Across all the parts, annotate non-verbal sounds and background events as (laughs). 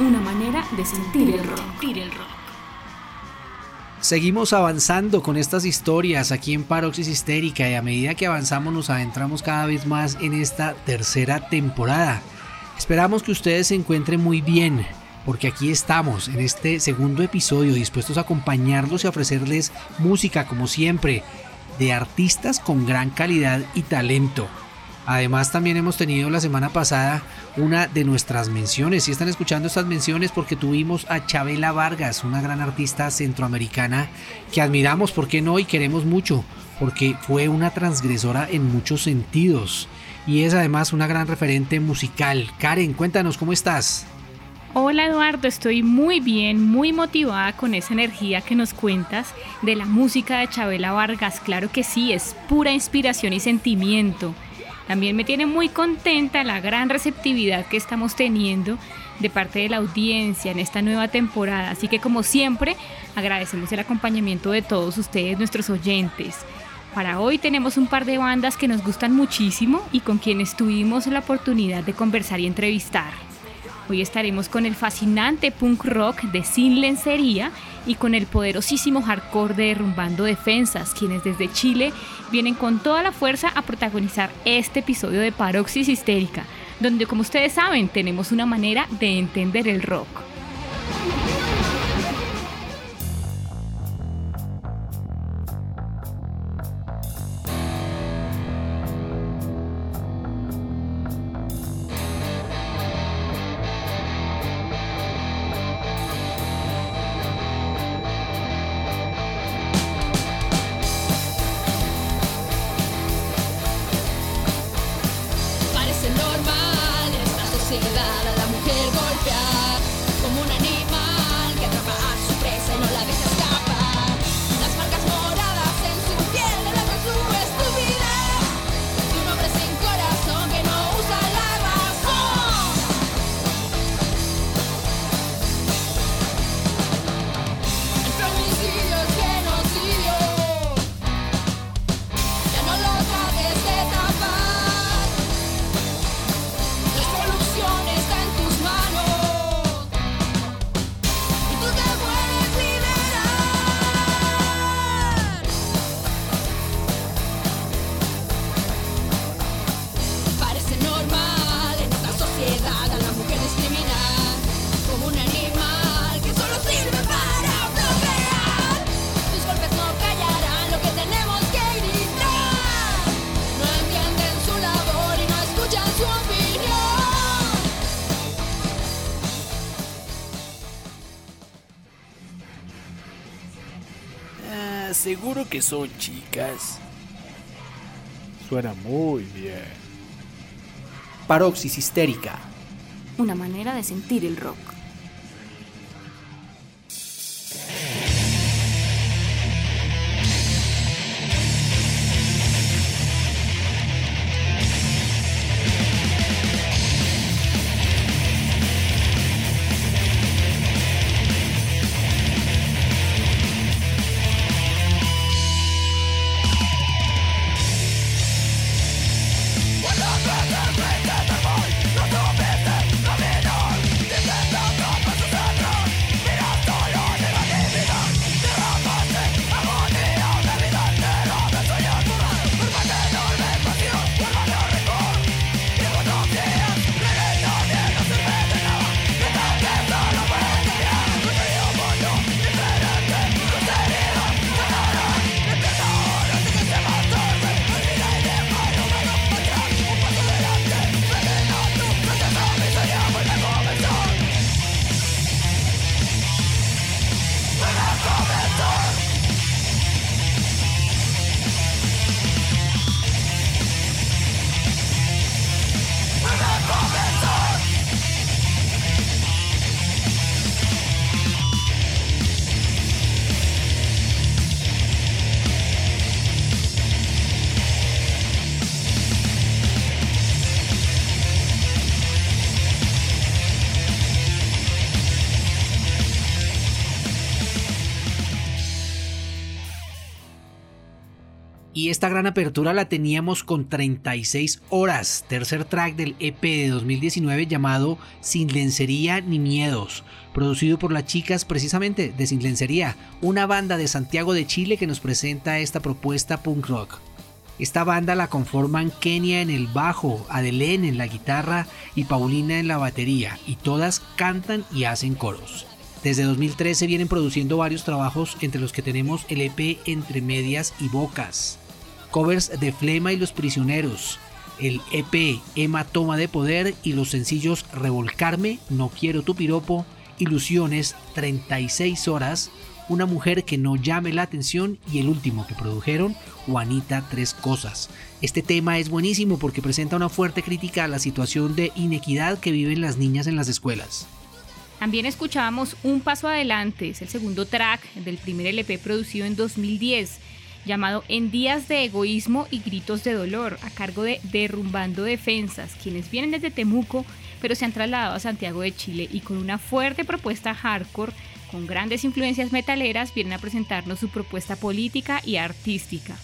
una manera de sentir el rock. Seguimos avanzando con estas historias aquí en Paroxis Histérica y a medida que avanzamos nos adentramos cada vez más en esta tercera temporada. Esperamos que ustedes se encuentren muy bien, porque aquí estamos en este segundo episodio dispuestos a acompañarlos y a ofrecerles música como siempre, de artistas con gran calidad y talento. Además también hemos tenido la semana pasada una de nuestras menciones. Si están escuchando estas menciones porque tuvimos a Chabela Vargas, una gran artista centroamericana que admiramos, ¿por qué no? Y queremos mucho, porque fue una transgresora en muchos sentidos. Y es además una gran referente musical. Karen, cuéntanos, ¿cómo estás? Hola Eduardo, estoy muy bien, muy motivada con esa energía que nos cuentas de la música de Chabela Vargas. Claro que sí, es pura inspiración y sentimiento. También me tiene muy contenta la gran receptividad que estamos teniendo de parte de la audiencia en esta nueva temporada. Así que como siempre, agradecemos el acompañamiento de todos ustedes, nuestros oyentes. Para hoy tenemos un par de bandas que nos gustan muchísimo y con quienes tuvimos la oportunidad de conversar y entrevistar. Hoy estaremos con el fascinante punk rock de Sin Lencería y con el poderosísimo hardcore de Derrumbando Defensas, quienes desde Chile vienen con toda la fuerza a protagonizar este episodio de Paroxis Histérica, donde como ustedes saben tenemos una manera de entender el rock. Que son chicas. Suena muy bien. Paroxis histérica. Una manera de sentir el rock. Y esta gran apertura la teníamos con 36 horas, tercer track del EP de 2019 llamado Sin lencería ni miedos, producido por las chicas precisamente de Sin lencería, una banda de Santiago de Chile que nos presenta esta propuesta punk rock. Esta banda la conforman Kenia en el bajo, Adelén en la guitarra y Paulina en la batería, y todas cantan y hacen coros. Desde 2013 vienen produciendo varios trabajos entre los que tenemos el EP Entre Medias y Bocas, covers de Flema y Los Prisioneros, el EP Emma Toma de Poder y los sencillos Revolcarme, No Quiero Tu Piropo, Ilusiones, 36 Horas, Una Mujer que no llame la atención y el último que produjeron, Juanita Tres Cosas. Este tema es buenísimo porque presenta una fuerte crítica a la situación de inequidad que viven las niñas en las escuelas. También escuchábamos Un Paso Adelante, es el segundo track del primer LP producido en 2010 llamado En Días de Egoísmo y Gritos de Dolor, a cargo de Derrumbando Defensas, quienes vienen desde Temuco, pero se han trasladado a Santiago de Chile y con una fuerte propuesta hardcore, con grandes influencias metaleras, vienen a presentarnos su propuesta política y artística.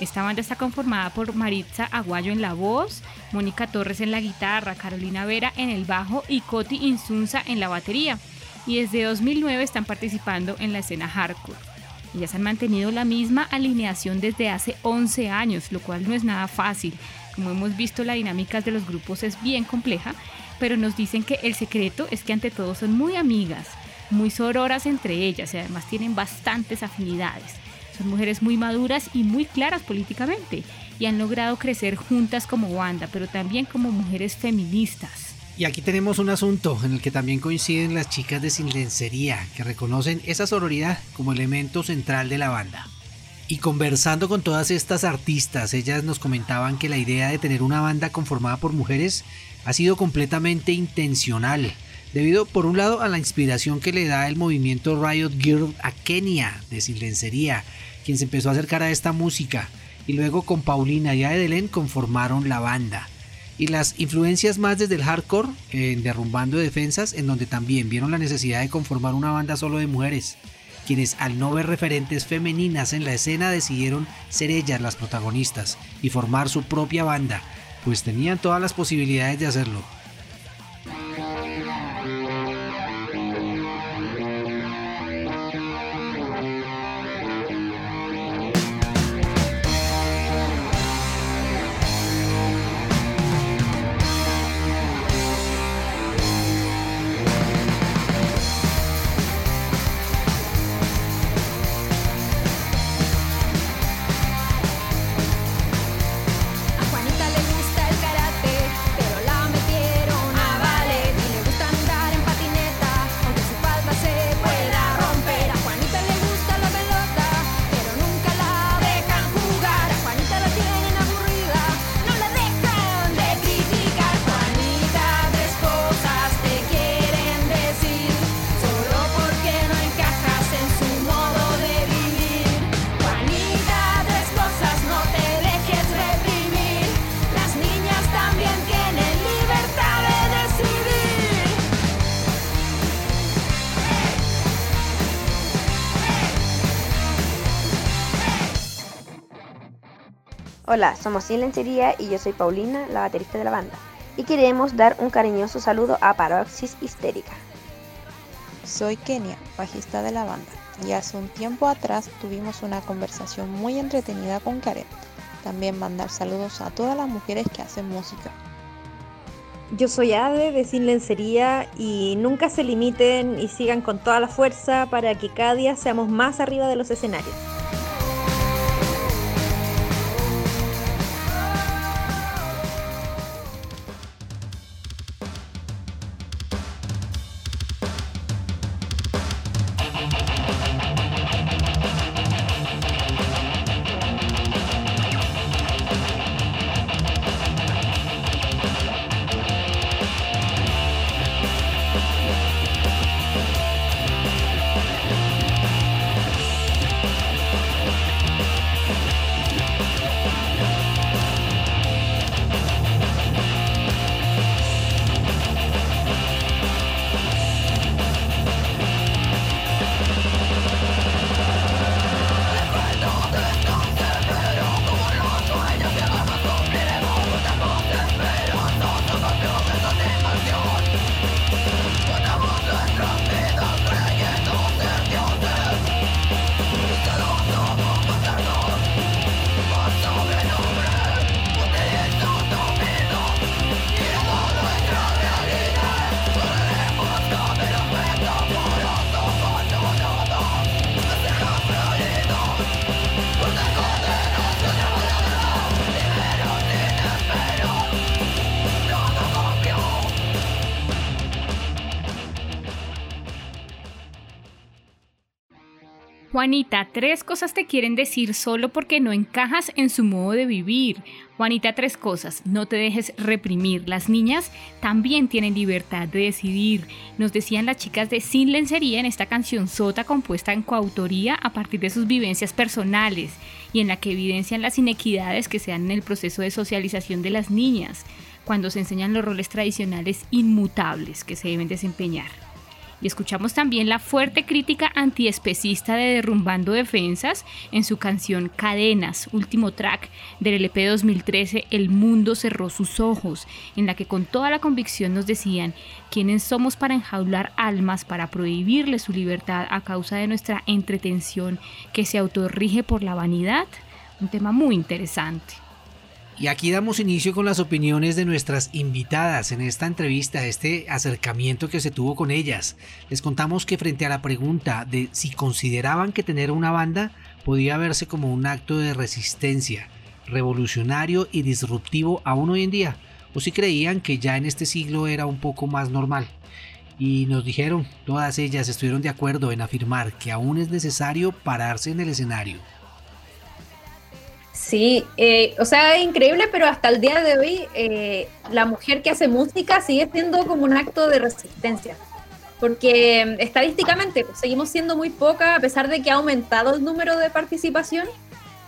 Esta banda está conformada por Maritza Aguayo en la voz, Mónica Torres en la guitarra, Carolina Vera en el bajo y Coti Insunza en la batería. Y desde 2009 están participando en la escena hardcore. Ellas han mantenido la misma alineación desde hace 11 años, lo cual no es nada fácil. Como hemos visto, la dinámica de los grupos es bien compleja, pero nos dicen que el secreto es que ante todo son muy amigas, muy sororas entre ellas y además tienen bastantes afinidades. Son mujeres muy maduras y muy claras políticamente y han logrado crecer juntas como banda, pero también como mujeres feministas. Y aquí tenemos un asunto en el que también coinciden las chicas de Sin Lencería, que reconocen esa sororidad como elemento central de la banda. Y conversando con todas estas artistas, ellas nos comentaban que la idea de tener una banda conformada por mujeres ha sido completamente intencional, debido por un lado a la inspiración que le da el movimiento Riot Girl a Kenia de Sin Lencería, quien se empezó a acercar a esta música, y luego con Paulina y Adelén conformaron la banda y las influencias más desde el hardcore en Derrumbando Defensas, en donde también vieron la necesidad de conformar una banda solo de mujeres, quienes al no ver referentes femeninas en la escena decidieron ser ellas las protagonistas y formar su propia banda, pues tenían todas las posibilidades de hacerlo. Hola, somos Silencería y yo soy Paulina, la baterista de la banda, y queremos dar un cariñoso saludo a Paroxis Histérica. Soy Kenia, bajista de la banda, y hace un tiempo atrás tuvimos una conversación muy entretenida con Karen. También mandar saludos a todas las mujeres que hacen música. Yo soy Ade de Silencería y nunca se limiten y sigan con toda la fuerza para que cada día seamos más arriba de los escenarios. Juanita, tres cosas te quieren decir solo porque no encajas en su modo de vivir. Juanita, tres cosas. No te dejes reprimir. Las niñas también tienen libertad de decidir. Nos decían las chicas de Sin Lencería en esta canción sota compuesta en coautoría a partir de sus vivencias personales y en la que evidencian las inequidades que se dan en el proceso de socialización de las niñas cuando se enseñan los roles tradicionales inmutables que se deben desempeñar. Y escuchamos también la fuerte crítica antiespecista de Derrumbando Defensas en su canción Cadenas, último track del LP 2013 El mundo cerró sus ojos, en la que con toda la convicción nos decían quiénes somos para enjaular almas, para prohibirle su libertad a causa de nuestra entretención que se autorrige por la vanidad. Un tema muy interesante. Y aquí damos inicio con las opiniones de nuestras invitadas en esta entrevista, este acercamiento que se tuvo con ellas. Les contamos que frente a la pregunta de si consideraban que tener una banda podía verse como un acto de resistencia, revolucionario y disruptivo aún hoy en día, o si creían que ya en este siglo era un poco más normal. Y nos dijeron, todas ellas estuvieron de acuerdo en afirmar que aún es necesario pararse en el escenario Sí, eh, o sea, es increíble, pero hasta el día de hoy eh, la mujer que hace música sigue siendo como un acto de resistencia. Porque mm, estadísticamente pues, seguimos siendo muy poca, a pesar de que ha aumentado el número de participación.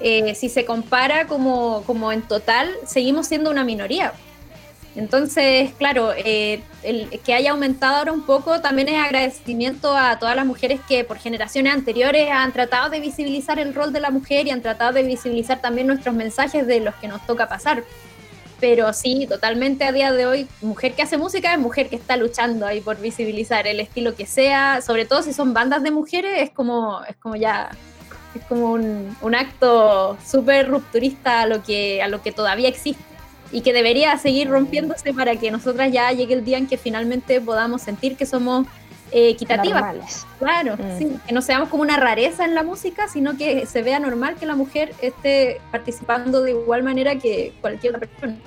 Eh, si se compara como, como en total, seguimos siendo una minoría. Entonces, claro, eh, el que haya aumentado ahora un poco también es agradecimiento a todas las mujeres que por generaciones anteriores han tratado de visibilizar el rol de la mujer y han tratado de visibilizar también nuestros mensajes de los que nos toca pasar. Pero sí, totalmente a día de hoy, mujer que hace música es mujer que está luchando ahí por visibilizar el estilo que sea, sobre todo si son bandas de mujeres, es como, es como ya, es como un, un acto súper rupturista a lo, que, a lo que todavía existe y que debería seguir rompiéndose para que nosotras ya llegue el día en que finalmente podamos sentir que somos eh, equitativas. Claro, mm. sí, que no seamos como una rareza en la música, sino que se vea normal que la mujer esté participando de igual manera que cualquier otra persona.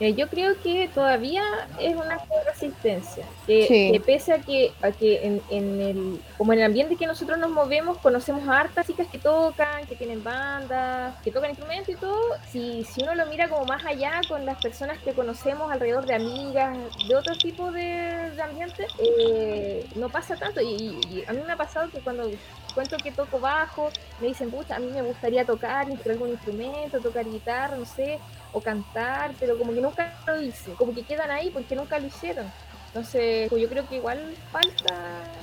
Eh, yo creo que todavía es una resistencia, que, pese a que, a que en, en, el, como en el ambiente que nosotros nos movemos, conocemos a hartas chicas que tocan, que tienen bandas, que tocan instrumentos y todo, si, si uno lo mira como más allá con las personas que conocemos alrededor de amigas, de otro tipo de, de ambiente, eh, no pasa tanto. Y, y, a mí me ha pasado que cuando cuento que toco bajo, me dicen, pucha, a mí me gustaría tocar algún instrumento, tocar guitarra, no sé, o cantar, pero como que nunca lo hice, como que quedan ahí porque nunca lo hicieron. Entonces, pues yo creo que igual falta,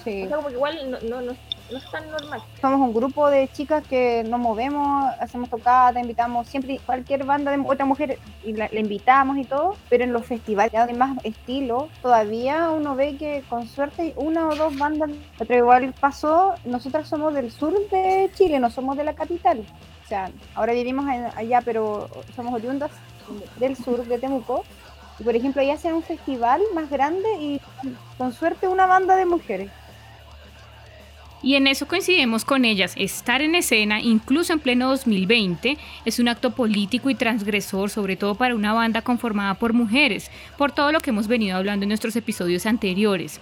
sí. o sea, como que igual no, no, no, no, es tan normal. Somos un grupo de chicas que nos movemos, hacemos tocadas, invitamos siempre cualquier banda de otra mujer y la, la invitamos y todo, pero en los festivales de más estilo, todavía uno ve que con suerte una o dos bandas, pero igual pasó, nosotras somos del sur de Chile, no somos de la capital. O sea, ahora vivimos allá, pero somos oriundas del sur de Temuco. Y por ejemplo, ahí hacen un festival más grande y con suerte una banda de mujeres. Y en eso coincidimos con ellas. Estar en escena, incluso en pleno 2020, es un acto político y transgresor, sobre todo para una banda conformada por mujeres, por todo lo que hemos venido hablando en nuestros episodios anteriores.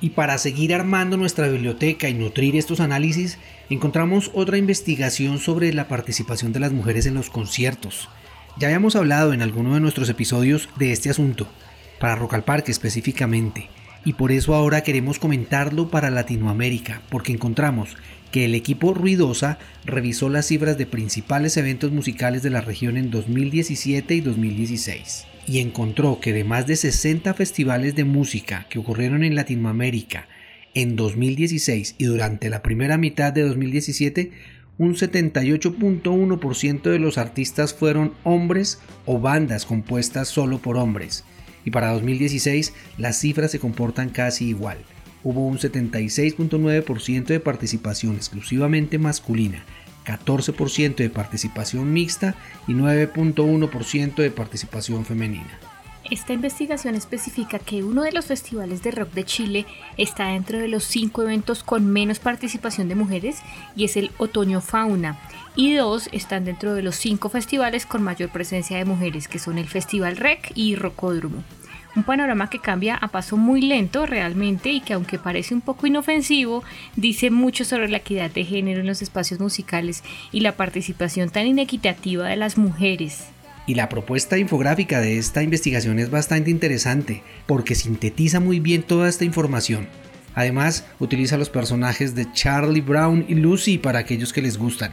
Y para seguir armando nuestra biblioteca y nutrir estos análisis, encontramos otra investigación sobre la participación de las mujeres en los conciertos. Ya habíamos hablado en alguno de nuestros episodios de este asunto, para Rock al específicamente, y por eso ahora queremos comentarlo para Latinoamérica, porque encontramos que el equipo Ruidosa revisó las cifras de principales eventos musicales de la región en 2017 y 2016 y encontró que de más de 60 festivales de música que ocurrieron en Latinoamérica en 2016 y durante la primera mitad de 2017, un 78.1% de los artistas fueron hombres o bandas compuestas solo por hombres. Y para 2016 las cifras se comportan casi igual. Hubo un 76.9% de participación exclusivamente masculina 14% de participación mixta y 9.1% de participación femenina. Esta investigación especifica que uno de los festivales de rock de Chile está dentro de los cinco eventos con menos participación de mujeres y es el Otoño Fauna. Y dos están dentro de los cinco festivales con mayor presencia de mujeres, que son el Festival Rec y Rocódromo. Un panorama que cambia a paso muy lento realmente y que aunque parece un poco inofensivo, dice mucho sobre la equidad de género en los espacios musicales y la participación tan inequitativa de las mujeres. Y la propuesta infográfica de esta investigación es bastante interesante porque sintetiza muy bien toda esta información. Además, utiliza los personajes de Charlie Brown y Lucy para aquellos que les gustan.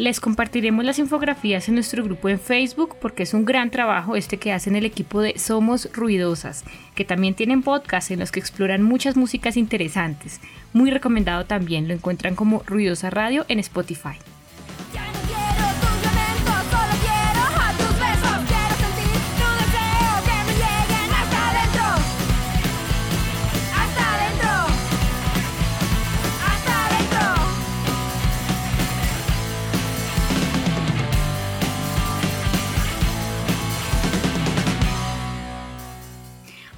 Les compartiremos las infografías en nuestro grupo en Facebook porque es un gran trabajo este que hacen el equipo de Somos Ruidosas, que también tienen podcasts en los que exploran muchas músicas interesantes. Muy recomendado también, lo encuentran como Ruidosa Radio en Spotify.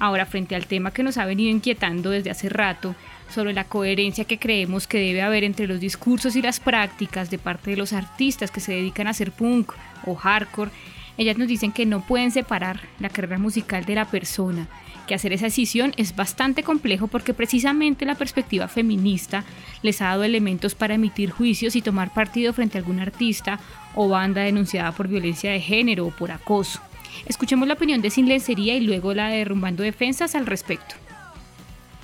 Ahora, frente al tema que nos ha venido inquietando desde hace rato, sobre la coherencia que creemos que debe haber entre los discursos y las prácticas de parte de los artistas que se dedican a hacer punk o hardcore, ellas nos dicen que no pueden separar la carrera musical de la persona, que hacer esa decisión es bastante complejo porque precisamente la perspectiva feminista les ha dado elementos para emitir juicios y tomar partido frente a algún artista o banda denunciada por violencia de género o por acoso. Escuchemos la opinión de Sin y luego la de Derrumbando Defensas al respecto.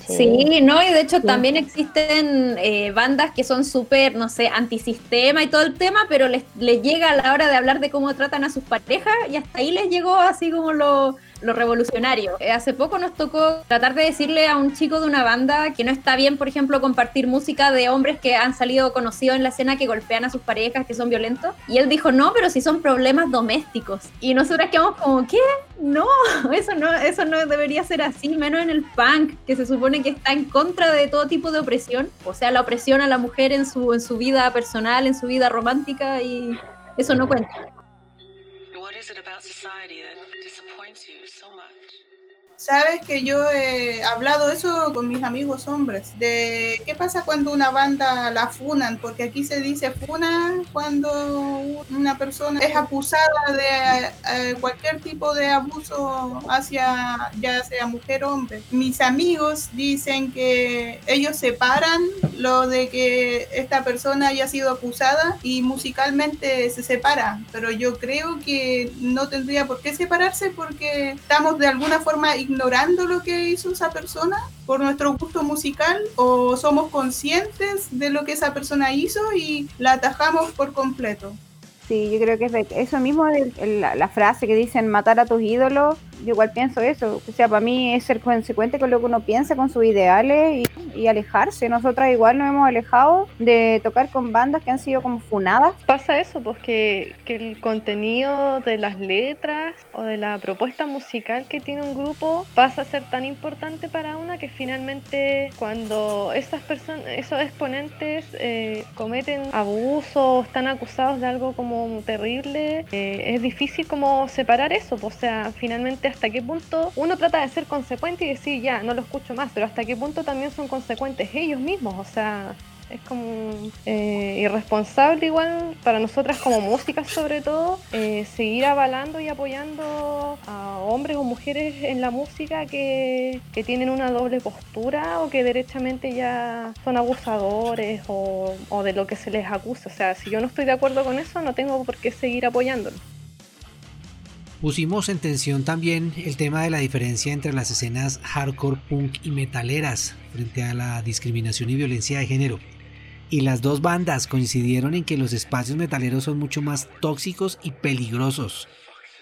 Sí, no, y de hecho también existen eh, bandas que son súper, no sé, antisistema y todo el tema, pero les, les llega a la hora de hablar de cómo tratan a sus parejas y hasta ahí les llegó así como lo, lo revolucionario. Eh, hace poco nos tocó tratar de decirle a un chico de una banda que no está bien, por ejemplo, compartir música de hombres que han salido conocidos en la escena que golpean a sus parejas, que son violentos. Y él dijo, no, pero si son problemas domésticos. Y nosotras quedamos como, ¿qué? No, (laughs) eso no, eso no debería ser así, menos en el punk, que se supone que está en contra de todo tipo de opresión. O sea, la opresión a la mujer en su, en su vida personal, en su vida romántica, y eso no cuenta. going to Sabes que yo he hablado eso con mis amigos hombres, de qué pasa cuando una banda la funan, porque aquí se dice funan cuando una persona es acusada de eh, cualquier tipo de abuso hacia ya sea mujer o hombre. Mis amigos dicen que ellos separan lo de que esta persona haya sido acusada y musicalmente se separa, pero yo creo que no tendría por qué separarse porque estamos de alguna forma ignorando lo que hizo esa persona por nuestro gusto musical o somos conscientes de lo que esa persona hizo y la atajamos por completo. Sí, yo creo que es eso mismo, la, la, frase que dicen matar a tus ídolos, yo igual pienso eso, o sea, para mí es ser consecuente con lo que uno piensa, con sus ideales y, alejarse. Nosotras igual nos hemos alejado de tocar con bandas que han sido como funadas. Pasa eso, pues que, que el contenido de las letras o de la propuesta musical que tiene un grupo pasa a ser tan importante para una que finalmente cuando esas personas, esos exponentes eh, cometen abusos, están acusados de algo como terrible, eh, es difícil como separar eso, pues, o sea, finalmente hasta qué punto uno trata de ser consecuente y decir, ya, no lo escucho más, pero hasta qué punto también son consecuentes ellos mismos, o sea, es como eh, irresponsable igual para nosotras como músicas sobre todo eh, seguir avalando y apoyando a hombres o mujeres en la música que, que, tienen una doble postura o que derechamente ya son abusadores o, o de lo que se les acusa. O sea, si yo no estoy de acuerdo con eso, no tengo por qué seguir apoyándolo. Pusimos en tensión también el tema de la diferencia entre las escenas hardcore, punk y metaleras frente a la discriminación y violencia de género. Y las dos bandas coincidieron en que los espacios metaleros son mucho más tóxicos y peligrosos,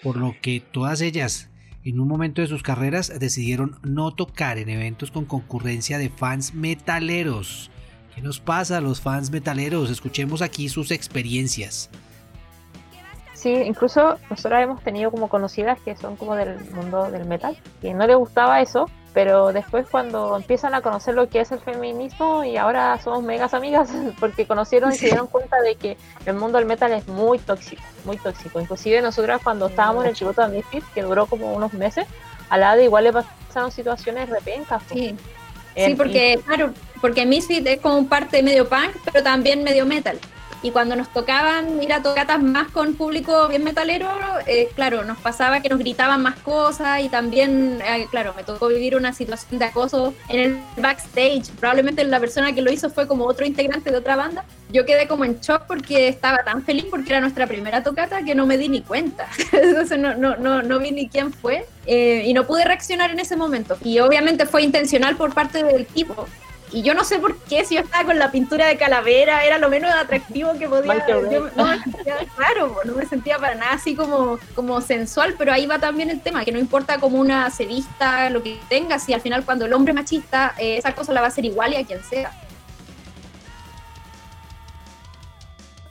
por lo que todas ellas, en un momento de sus carreras, decidieron no tocar en eventos con concurrencia de fans metaleros. ¿Qué nos pasa a los fans metaleros? Escuchemos aquí sus experiencias. Sí, incluso nosotros hemos tenido como conocidas que son como del mundo del metal, y no les gustaba eso, pero después cuando empiezan a conocer lo que es el feminismo y ahora somos megas amigas (laughs) porque conocieron y se dieron cuenta de que el mundo del metal es muy tóxico, muy tóxico. Inclusive nosotras cuando estábamos en el tributo de Misfit, que duró como unos meses, al lado igual le pasaron situaciones repencas. Sí. sí, porque claro, porque Misfit es como parte medio punk, pero también medio metal. Y cuando nos tocaban ir a tocatas más con público bien metalero, eh, claro, nos pasaba que nos gritaban más cosas y también, eh, claro, me tocó vivir una situación de acoso en el backstage. Probablemente la persona que lo hizo fue como otro integrante de otra banda. Yo quedé como en shock porque estaba tan feliz porque era nuestra primera tocata que no me di ni cuenta. (laughs) Entonces no, no, no, no vi ni quién fue eh, y no pude reaccionar en ese momento. Y obviamente fue intencional por parte del tipo y yo no sé por qué, si yo estaba con la pintura de calavera, era lo menos atractivo que podía. Yo no me sentía, claro, no me sentía para nada así como, como sensual, pero ahí va también el tema, que no importa como una se vista, lo que tenga, si al final cuando el hombre machista, eh, esa cosa la va a hacer igual y a quien sea.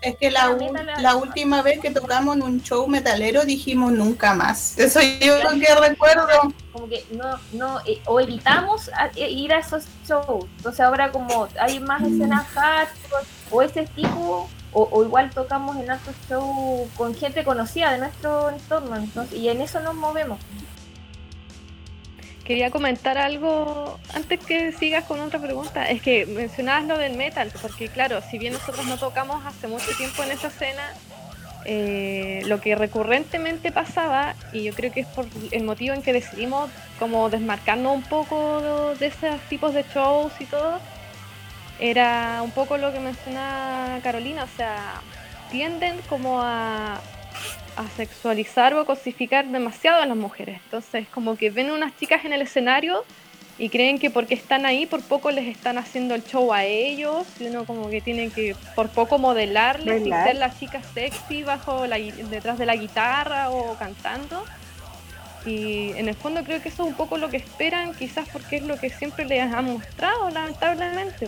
Es que la, la, última vez que tocamos en un show metalero dijimos nunca más. Eso yo lo que recuerdo. Como que no, no, eh, o evitamos eh, ir a esos shows. Entonces ahora como hay más escenas hardcore o ese tipo, o, igual tocamos en otros shows con gente conocida de nuestro entorno. Entonces, y en eso nos movemos. Quería comentar algo antes que sigas con otra pregunta. Es que mencionabas lo del metal, porque claro, si bien nosotros no tocamos hace mucho tiempo en esa escena, eh, lo que recurrentemente pasaba, y yo creo que es por el motivo en que decidimos como desmarcarnos un poco de, esos tipos de shows y todo, era un poco lo que menciona Carolina, o sea, tienden como a, a sexualizar o a cosificar demasiado a las mujeres. Entonces, como que ven unas chicas en el escenario y creen que porque están ahí, por poco les están haciendo el show a ellos, y uno como que tiene que por poco modelarles y ser la chica sexy bajo la, detrás de la guitarra o cantando. Y en el fondo creo que eso es un poco lo que esperan, quizás porque es lo que siempre les han mostrado, lamentablemente.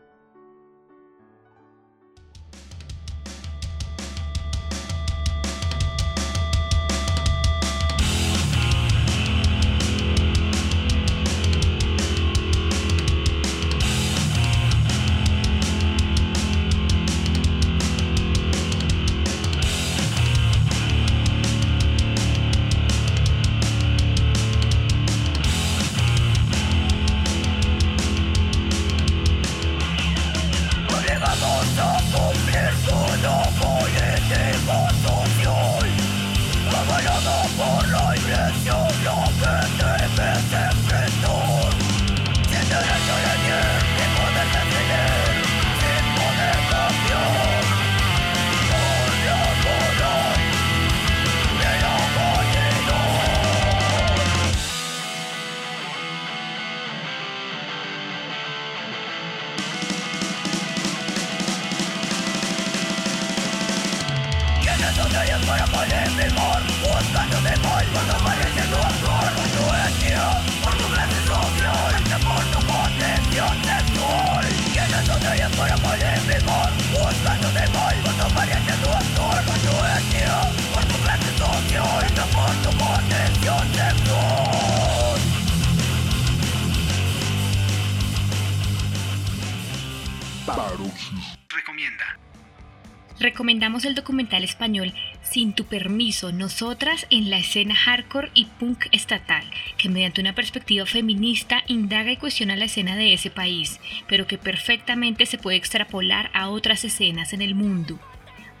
español Sin tu permiso, nosotras en la escena hardcore y punk estatal, que mediante una perspectiva feminista indaga y cuestiona la escena de ese país, pero que perfectamente se puede extrapolar a otras escenas en el mundo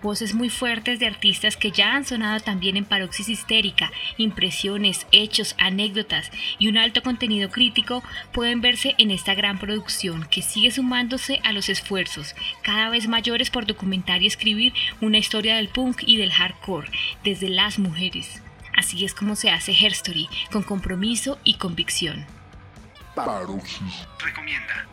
voces muy fuertes de artistas que ya han sonado también en Paroxis Histérica, impresiones, hechos, anécdotas y un alto contenido crítico pueden verse en esta gran producción que sigue sumándose a los esfuerzos cada vez mayores por documentar y escribir una historia del punk y del hardcore desde las mujeres. Así es como se hace Herstory, con compromiso y convicción. Paroxis recomienda.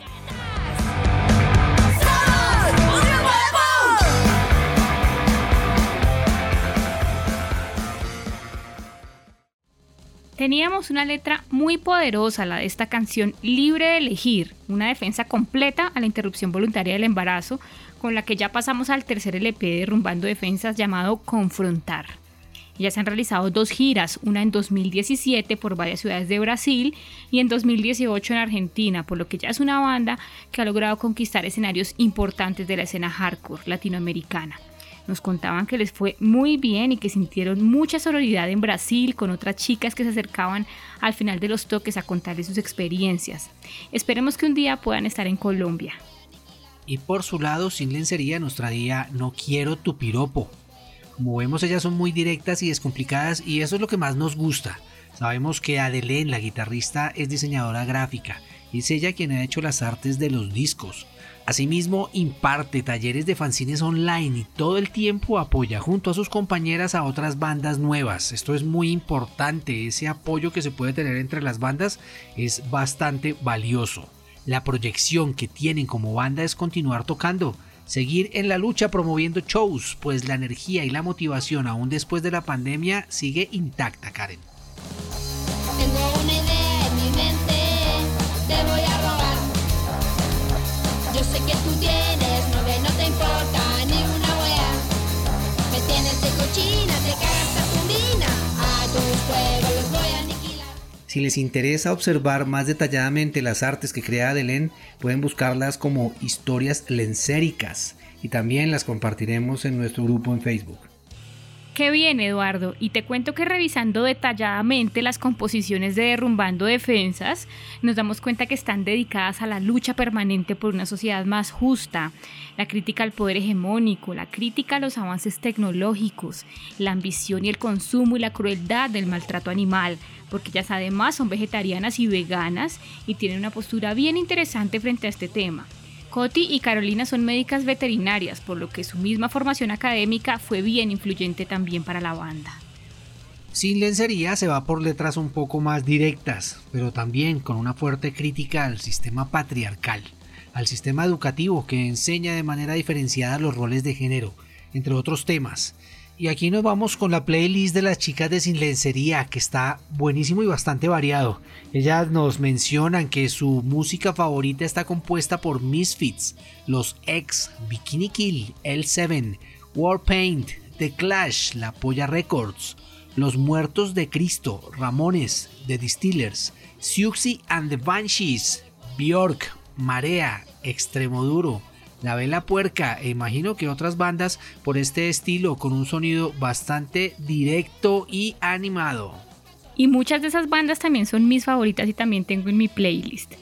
Teníamos una letra muy poderosa, la de esta canción Libre de elegir, una defensa completa a la interrupción voluntaria del embarazo, con la que ya pasamos al tercer LP de Rumbando Defensas llamado Confrontar. Ya se han realizado dos giras, una en 2017 por varias ciudades de Brasil y en 2018 en Argentina, por lo que ya es una banda que ha logrado conquistar escenarios importantes de la escena hardcore latinoamericana. Nos contaban que les fue muy bien y que sintieron mucha sororidad en Brasil con otras chicas que se acercaban al final de los toques a contarles sus experiencias. Esperemos que un día puedan estar en Colombia. Y por su lado, Sin Lencería nos traía No quiero tu piropo. Como vemos, ellas son muy directas y descomplicadas y eso es lo que más nos gusta. Sabemos que Adelén, la guitarrista, es diseñadora gráfica y es ella quien ha hecho las artes de los discos. Asimismo, imparte talleres de fanzines online y todo el tiempo apoya junto a sus compañeras a otras bandas nuevas. Esto es muy importante, ese apoyo que se puede tener entre las bandas es bastante valioso. La proyección que tienen como banda es continuar tocando, seguir en la lucha promoviendo shows, pues la energía y la motivación aún después de la pandemia sigue intacta, Karen. Tengo una idea en mi mente, te voy a Si les interesa observar más detalladamente las artes que crea Adelén, pueden buscarlas como historias lencéricas. Y también las compartiremos en nuestro grupo en Facebook. Qué bien, Eduardo. Y te cuento que revisando detalladamente las composiciones de Derrumbando Defensas, nos damos cuenta que están dedicadas a la lucha permanente por una sociedad más justa, la crítica al poder hegemónico, la crítica a los avances tecnológicos, la ambición y el consumo y la crueldad del maltrato animal, porque ellas además son vegetarianas y veganas y tienen una postura bien interesante frente a este tema. Coti y Carolina son médicas veterinarias, por lo que su misma formación académica fue bien influyente también para la banda. Sin lencería se va por letras un poco más directas, pero también con una fuerte crítica al sistema patriarcal, al sistema educativo que enseña de manera diferenciada los roles de género, entre otros temas, y aquí nos vamos con la playlist de las chicas de Sin Lencería, que está buenísimo y bastante variado. Ellas nos mencionan que su música favorita está compuesta por Misfits, Los X, Bikini Kill, L7, Warpaint, The Clash, La Polla Records, Los Muertos de Cristo, Ramones, The Distillers, Siuxi and the Banshees, Bjork, Marea, Extremoduro, la Vela Puerca e imagino que otras bandas por este estilo con un sonido bastante directo y animado. Y muchas de esas bandas también son mis favoritas y también tengo en mi playlist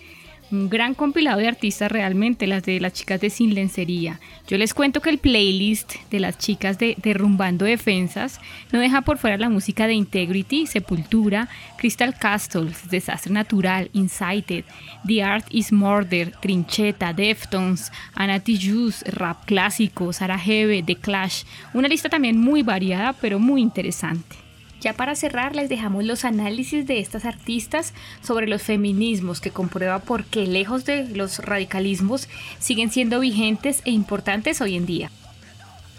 un gran compilado de artistas realmente, las de las chicas de Sin Lencería. Yo les cuento que el playlist de las chicas de Derrumbando Defensas no deja por fuera la música de Integrity, Sepultura, Crystal Castles, Desastre Natural, Incited, The Art is Murder, Trincheta, Deftones, Anati Juice, Rap Clásico, Sarajevo, The Clash. Una lista también muy variada pero muy interesante. Ya para cerrar les dejamos los análisis de estas artistas sobre los feminismos que comprueba por qué lejos de los radicalismos siguen siendo vigentes e importantes hoy en día.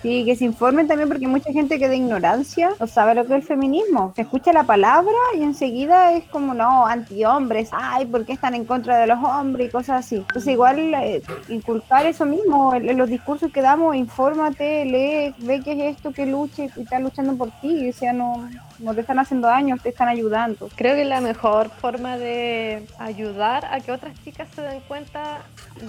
Sí, que se informen también porque mucha gente que de ignorancia no sabe lo que es el feminismo. Se escucha la palabra y enseguida es como, no, anti-hombres, ay, ¿por qué están en contra de los hombres y cosas así? Entonces igual eh, inculcar eso mismo, en los discursos que damos, infórmate, lee, ve qué es esto, que luche y está luchando por ti, o sea, no, no te están haciendo daño, te están ayudando. Creo que la mejor forma de ayudar a que otras chicas se den cuenta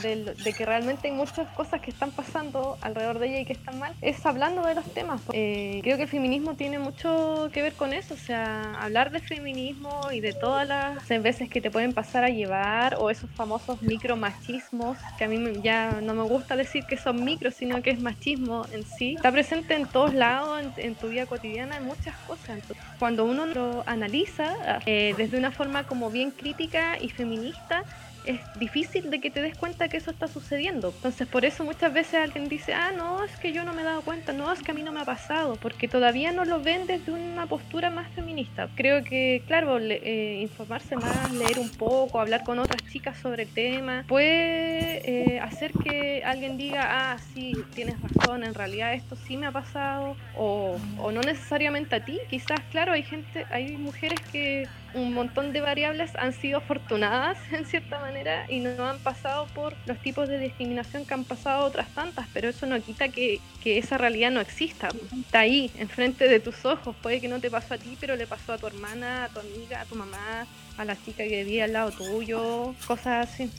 de, que realmente hay muchas cosas que están pasando alrededor de ella y que están mal es hablando de los temas. Eh, creo que el feminismo tiene mucho que ver con eso, o sea, hablar de feminismo y de todas las veces que te pueden pasar a llevar o esos famosos micromachismos que a mí ya no me gusta decir que son micros, sino que es machismo en sí. Está presente en todos lados, en, tu vida cotidiana, en muchas cosas. Cuando uno lo analiza eh, desde una forma como bien crítica y feminista, es difícil de que te des cuenta que eso está sucediendo. Entonces, por eso muchas veces alguien dice, ah, no, es que yo no me he dado cuenta, no, es que a mí no me ha pasado, porque todavía no lo ven desde una postura más feminista. Creo que, claro, eh, informarse más, leer un poco, hablar con otras chicas sobre el tema, puede eh, hacer que alguien diga, ah, sí, tienes razón, en realidad esto sí me ha pasado, o, o no necesariamente a ti, quizás, claro, hay gente, hay mujeres que un montón de variables han sido afortunadas (laughs) en cierta manera y no han pasado por los tipos de discriminación que han pasado otras tantas, pero eso no quita que, esa realidad no exista. Está ahí, enfrente de tus ojos. Puede que no te pasó a ti, pero le pasó a tu hermana, a tu amiga, a tu mamá, a la chica que vivía al lado tuyo, cosas así.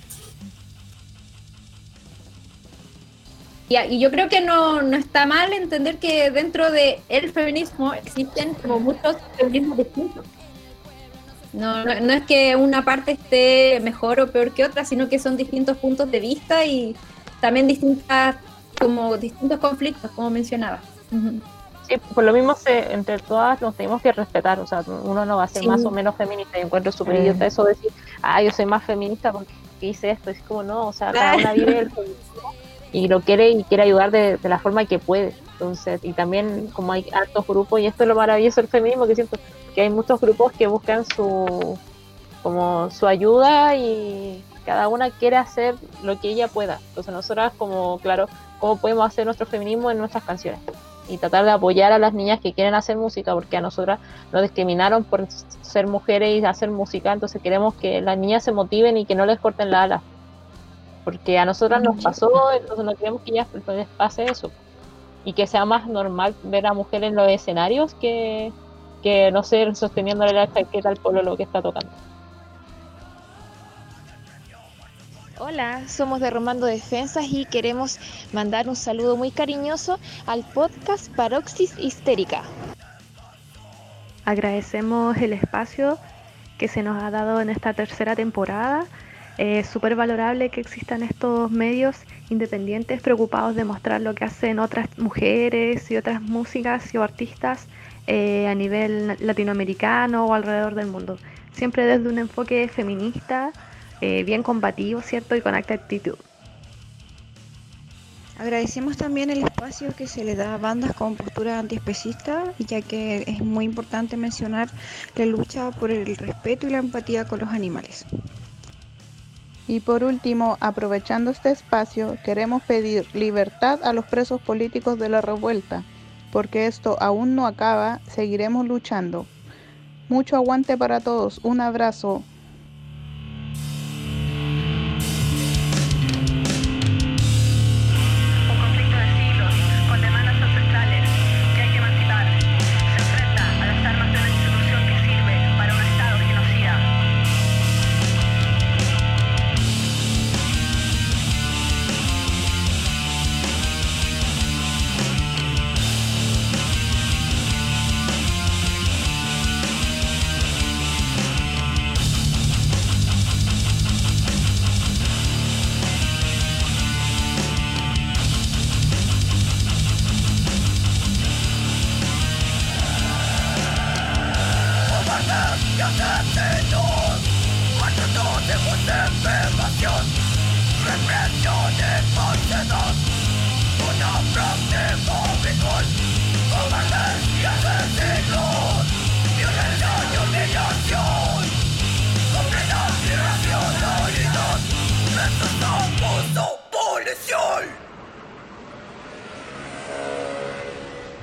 y yo creo que no, no, está mal entender que dentro del el feminismo existen como muchos feminismos distintos. No, no, es que una parte esté mejor o peor que otra, sino que son distintos puntos de vista y también distintas, como distintos conflictos, como mencionaba. Sí, por lo mismo entre todas nos tenemos que respetar, o sea, uno no va a ser más o menos feminista, y encuentro súper idiota eso de decir, ah, yo soy más feminista porque hice esto, es como no, o sea, cada una vive el (laughs) feminismo y lo quiere y quiere ayudar de, de, la forma que puede, entonces, y también como hay altos grupos, y esto es lo maravilloso del feminismo, que siento que hay muchos grupos que buscan su como su ayuda y cada una quiere hacer lo que ella pueda. Entonces nosotras como, claro, cómo podemos hacer nuestro feminismo en nuestras canciones y tratar de apoyar a las niñas que quieren hacer música, porque a nosotras nos discriminaron por ser mujeres y hacer música, entonces queremos que las niñas se motiven y que no les corten la ala. Porque a nosotras nos pasó, entonces no queremos que ya les pase eso. Y que sea más normal ver a mujeres en los escenarios que, que no sé, sosteniéndole la chaqueta al lo que está tocando. Hola, somos de Romando Defensas y queremos mandar un saludo muy cariñoso al podcast Paroxis Histérica. Agradecemos el espacio que se nos ha dado en esta tercera temporada. Es súper valorable que existan estos medios independientes preocupados de mostrar lo que hacen otras mujeres y otras músicas y artistas eh, a nivel latinoamericano o alrededor del mundo. Siempre desde un enfoque feminista, eh, bien combativo, ¿cierto? Y con actitud. Agradecemos también el espacio que se le da a bandas con postura antiespecista, ya que es muy importante mencionar la lucha por el respeto y la empatía con los animales. Y por último, aprovechando este espacio, queremos pedir libertad a los presos políticos de la revuelta porque esto aún no acaba, seguiremos luchando. Mucho aguante para todos, un abrazo.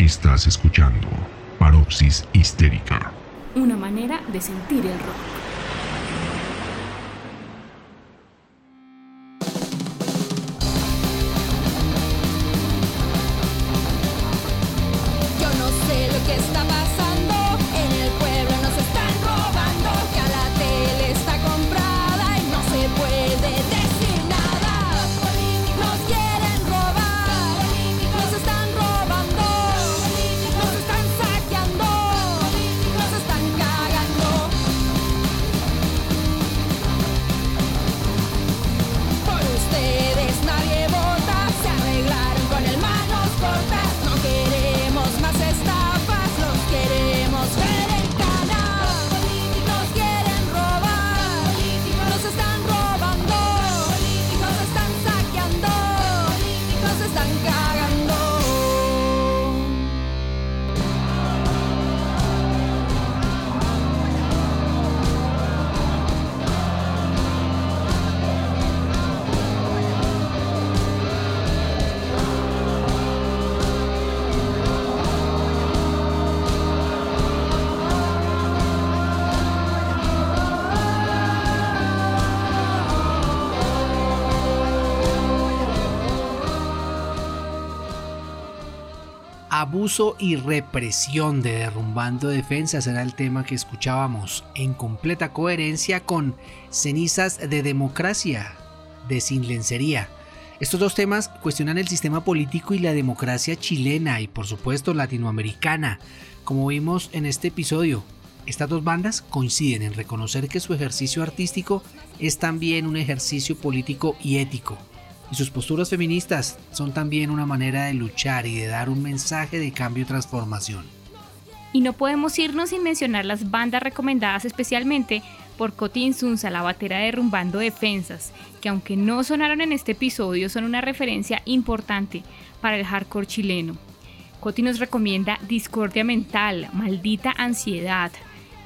Estás escuchando Paropsis Histérica. Una manera de sentir el rock. Abuso y represión de derrumbando defensas era el tema que escuchábamos en completa coherencia con Cenizas de Democracia de Sin Lencería. Estos dos temas cuestionan el sistema político y la democracia chilena y por supuesto latinoamericana. Como vimos en este episodio, estas dos bandas coinciden en reconocer que su ejercicio artístico es también un ejercicio político y ético y sus posturas feministas son también una manera de luchar y de dar un mensaje de cambio y transformación. Y no podemos irnos sin mencionar las bandas recomendadas especialmente por Coti Insunza, la batera de Rumbando Defensas, que aunque no sonaron en este episodio, son una referencia importante para el hardcore chileno. Coti nos recomienda Discordia Mental, Maldita Ansiedad,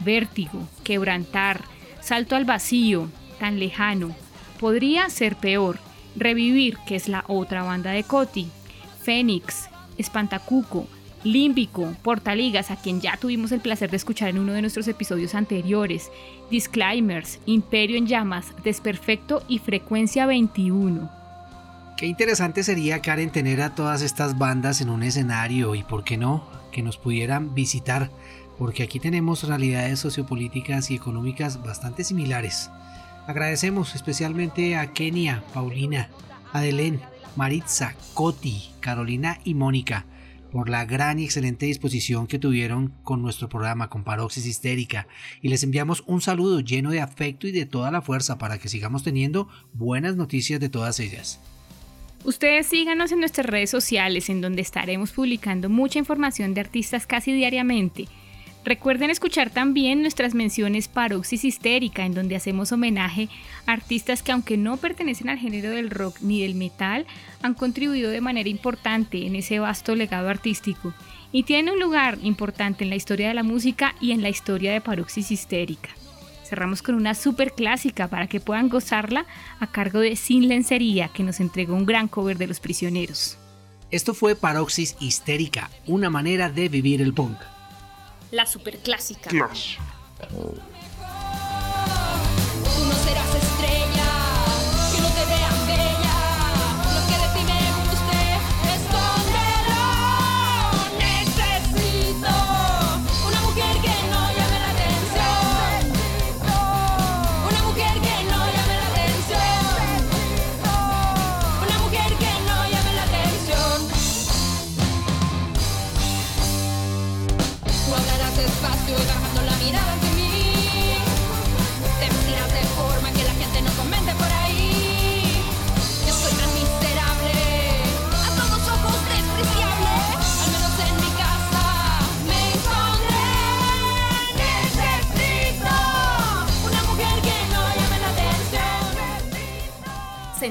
Vértigo, Quebrantar, Salto al Vacío, Tan Lejano, Podría ser peor, Revivir, que es la otra banda de Coti, Fénix, Espantacuco, Límbico, Portaligas, a quien ya tuvimos el placer de escuchar en uno de nuestros episodios anteriores, Disclaimers, Imperio en Llamas, Desperfecto y Frecuencia 21. Qué interesante sería, Karen, tener a todas estas bandas en un escenario y, ¿por qué no?, que nos pudieran visitar, porque aquí tenemos realidades sociopolíticas y económicas bastante similares. Agradecemos especialmente a Kenia, Paulina, Adelén, Maritza, Coti, Carolina y Mónica por la gran y excelente disposición que tuvieron con nuestro programa con Paroxis Histérica y les enviamos un saludo lleno de afecto y de toda la fuerza para que sigamos teniendo buenas noticias de todas ellas. Ustedes síganos en nuestras redes sociales en donde estaremos publicando mucha información de artistas casi diariamente Recuerden escuchar también nuestras menciones Paroxis Histérica, en donde hacemos homenaje a artistas que aunque no pertenecen al género del rock ni del metal, han contribuido de manera importante en ese vasto legado artístico y tienen un lugar importante en la historia de la música y en la historia de Paroxis Histérica. Cerramos con una super clásica para que puedan gozarla a cargo de Sin Lencería, que nos entregó un gran cover de Los Prisioneros. Esto fue Paroxis Histérica, una manera de vivir el punk la superclásica. Clash.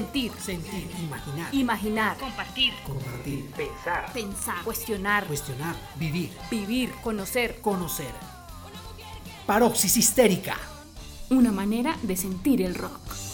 Sentir. Sentir. Imaginar. Imaginar. Compartir. Compartir. Pensar. Pensar. Cuestionar. Cuestionar. Vivir. Vivir. Conocer. Conocer. Paroxis histérica. Una manera de sentir el rock.